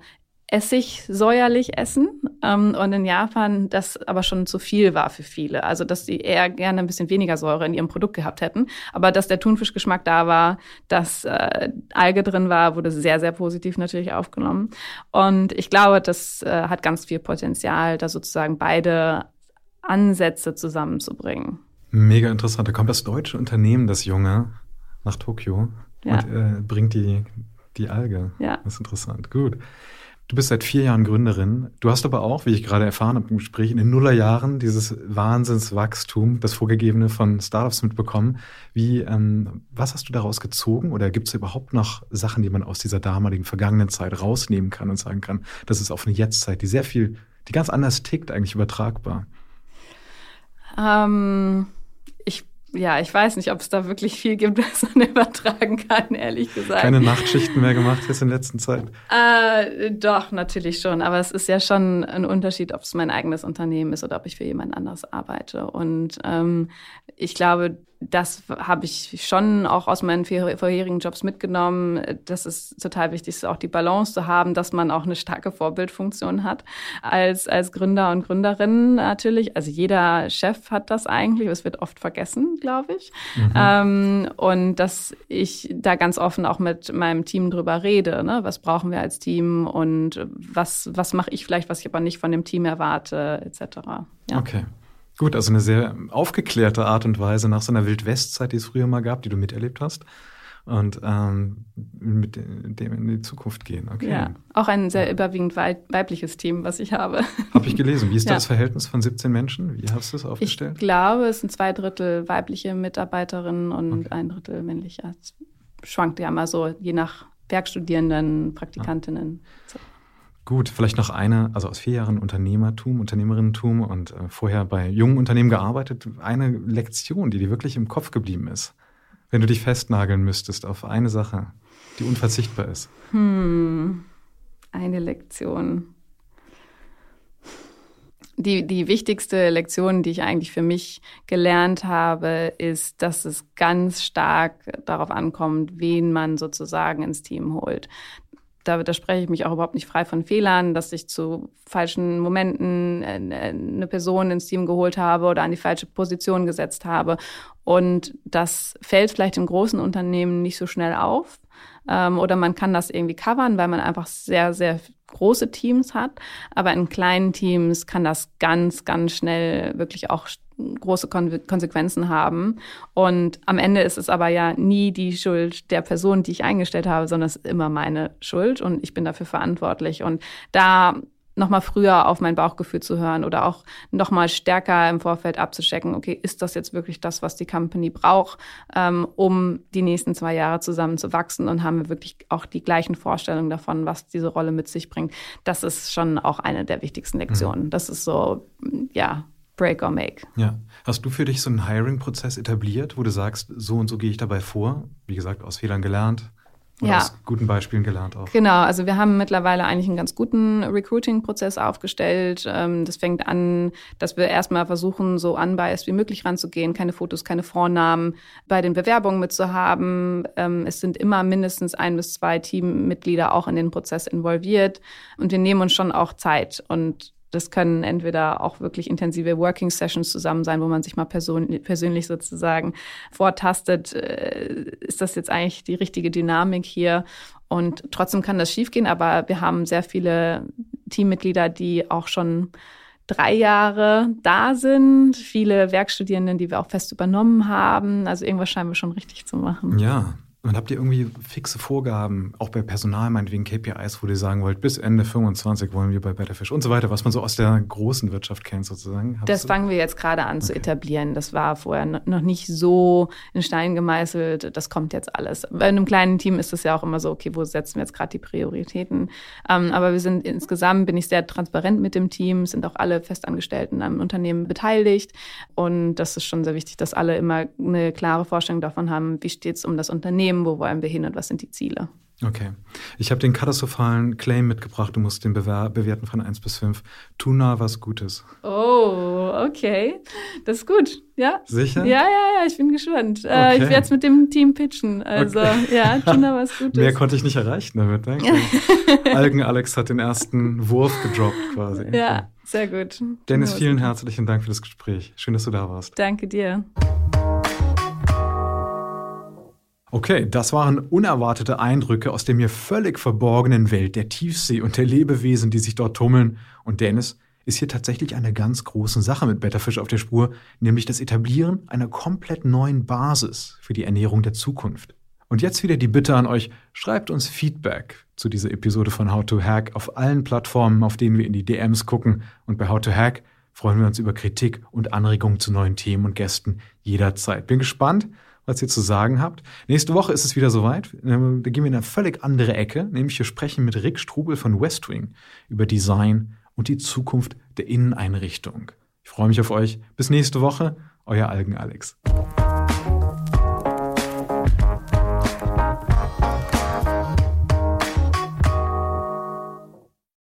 Essig säuerlich essen ähm, und in Japan das aber schon zu viel war für viele. Also dass sie eher gerne ein bisschen weniger Säure in ihrem Produkt gehabt hätten. Aber dass der Thunfischgeschmack da war, dass äh, Alge drin war, wurde sehr, sehr positiv natürlich aufgenommen. Und ich glaube, das äh, hat ganz viel Potenzial, da sozusagen beide Ansätze zusammenzubringen. Mega interessant. Da kommt das deutsche Unternehmen, das Junge, nach Tokio ja. und äh, bringt die, die Alge. Ja. Das ist interessant. Gut. Du bist seit vier Jahren Gründerin. Du hast aber auch, wie ich gerade erfahren habe im Gespräch, in den Nullerjahren dieses Wahnsinnswachstum, das Vorgegebene von Startups mitbekommen. Wie, ähm, was hast du daraus gezogen? Oder gibt es überhaupt noch Sachen, die man aus dieser damaligen vergangenen Zeit rausnehmen kann und sagen kann, das ist auf eine Jetztzeit, die sehr viel, die ganz anders tickt, eigentlich übertragbar? Ähm, ja, ich weiß nicht, ob es da wirklich viel gibt, was man übertragen kann, ehrlich gesagt. Keine Nachtschichten mehr gemacht jetzt in letzter Zeit? Äh, doch, natürlich schon. Aber es ist ja schon ein Unterschied, ob es mein eigenes Unternehmen ist oder ob ich für jemand anderes arbeite. Und ähm, ich glaube, das habe ich schon auch aus meinen vorherigen Jobs mitgenommen. Das ist total wichtig, ist auch die Balance zu haben, dass man auch eine starke Vorbildfunktion hat als, als Gründer und Gründerin natürlich. Also jeder Chef hat das eigentlich. Es wird oft vergessen, glaube ich. Mhm. Ähm, und dass ich da ganz offen auch mit meinem Team drüber rede. Ne? Was brauchen wir als Team und was, was mache ich vielleicht, was ich aber nicht von dem Team erwarte, etc. Ja. Okay. Gut, also eine sehr aufgeklärte Art und Weise nach so einer Wildwestzeit, die es früher mal gab, die du miterlebt hast und ähm, mit dem in die Zukunft gehen. Okay. Ja, auch ein sehr überwiegend weibliches Team, was ich habe. Habe ich gelesen. Wie ist ja. das Verhältnis von 17 Menschen? Wie hast du es aufgestellt? Ich glaube, es sind zwei Drittel weibliche Mitarbeiterinnen und okay. ein Drittel männlicher. Es schwankt ja immer so, je nach Werkstudierenden, Praktikantinnen. Ah. Gut, vielleicht noch eine, also aus vier Jahren Unternehmertum, Unternehmerinnentum und äh, vorher bei jungen Unternehmen gearbeitet, eine Lektion, die dir wirklich im Kopf geblieben ist wenn du dich festnageln müsstest auf eine Sache, die unverzichtbar ist? Hm, eine Lektion. Die, die wichtigste Lektion, die ich eigentlich für mich gelernt habe, ist, dass es ganz stark darauf ankommt, wen man sozusagen ins Team holt da widerspreche ich mich auch überhaupt nicht frei von Fehlern, dass ich zu falschen Momenten äh, eine Person ins Team geholt habe oder an die falsche Position gesetzt habe. Und das fällt vielleicht in großen Unternehmen nicht so schnell auf. Ähm, oder man kann das irgendwie covern, weil man einfach sehr, sehr große Teams hat. Aber in kleinen Teams kann das ganz, ganz schnell wirklich auch große Kon Konsequenzen haben. Und am Ende ist es aber ja nie die Schuld der Person, die ich eingestellt habe, sondern es ist immer meine Schuld und ich bin dafür verantwortlich. Und da nochmal früher auf mein Bauchgefühl zu hören oder auch nochmal stärker im Vorfeld abzuchecken, okay, ist das jetzt wirklich das, was die Company braucht, ähm, um die nächsten zwei Jahre zusammen zu wachsen und haben wir wirklich auch die gleichen Vorstellungen davon, was diese Rolle mit sich bringt. Das ist schon auch eine der wichtigsten Lektionen. Mhm. Das ist so, ja, break or make. Ja. Hast du für dich so einen Hiring-Prozess etabliert, wo du sagst, so und so gehe ich dabei vor? Wie gesagt, aus Fehlern gelernt, oder ja. aus guten Beispielen gelernt auch. Genau, also wir haben mittlerweile eigentlich einen ganz guten Recruiting-Prozess aufgestellt. Ähm, das fängt an, dass wir erstmal versuchen, so unbiased wie möglich ranzugehen, keine Fotos, keine Vornamen bei den Bewerbungen mitzuhaben. Ähm, es sind immer mindestens ein bis zwei Teammitglieder auch in den Prozess involviert und wir nehmen uns schon auch Zeit und das können entweder auch wirklich intensive Working Sessions zusammen sein, wo man sich mal person persönlich sozusagen vortastet, äh, ist das jetzt eigentlich die richtige Dynamik hier? Und trotzdem kann das schiefgehen, aber wir haben sehr viele Teammitglieder, die auch schon drei Jahre da sind, viele Werkstudierenden, die wir auch fest übernommen haben. Also irgendwas scheinen wir schon richtig zu machen. Ja, und habt ihr irgendwie fixe Vorgaben, auch bei Personal, meinetwegen KPIs, wo ihr sagen wollt, bis Ende 25 wollen wir bei Betterfish und so weiter, was man so aus der großen Wirtschaft kennt sozusagen? Habt das fangen wir jetzt gerade an okay. zu etablieren. Das war vorher noch nicht so in Stein gemeißelt. Das kommt jetzt alles. Bei einem kleinen Team ist es ja auch immer so, okay, wo setzen wir jetzt gerade die Prioritäten? Ähm, aber wir sind insgesamt, bin ich sehr transparent mit dem Team, sind auch alle Festangestellten am Unternehmen beteiligt. Und das ist schon sehr wichtig, dass alle immer eine klare Vorstellung davon haben, wie steht es um das Unternehmen Unternehmen, wo wollen wir hin und was sind die Ziele. Okay. Ich habe den katastrophalen Claim mitgebracht, du musst den bewerten von 1 bis 5. Tuna was Gutes. Oh, okay. Das ist gut. Ja. Sicher? Ja, ja, ja, ich bin gespannt. Okay. Äh, ich werde es mit dem Team pitchen. Also, okay. ja, Tuna was Gutes. Mehr konnte ich nicht erreichen damit, danke. Algen Alex hat den ersten Wurf gedroppt quasi. Ja, sehr gut. Dennis, vielen herzlichen Dank für das Gespräch. Schön, dass du da warst. Danke dir. Okay, das waren unerwartete Eindrücke aus der mir völlig verborgenen Welt der Tiefsee und der Lebewesen, die sich dort tummeln. Und Dennis ist hier tatsächlich eine ganz große Sache mit Betterfish auf der Spur, nämlich das Etablieren einer komplett neuen Basis für die Ernährung der Zukunft. Und jetzt wieder die Bitte an euch, schreibt uns Feedback zu dieser Episode von How to Hack auf allen Plattformen, auf denen wir in die DMs gucken. Und bei How to Hack freuen wir uns über Kritik und Anregungen zu neuen Themen und Gästen jederzeit. Bin gespannt, was ihr zu sagen habt. Nächste Woche ist es wieder soweit. Ähm, da gehen wir in eine völlig andere Ecke, nämlich wir sprechen mit Rick Strubel von Westwing über Design und die Zukunft der Inneneinrichtung. Ich freue mich auf euch. Bis nächste Woche, euer Algen Alex.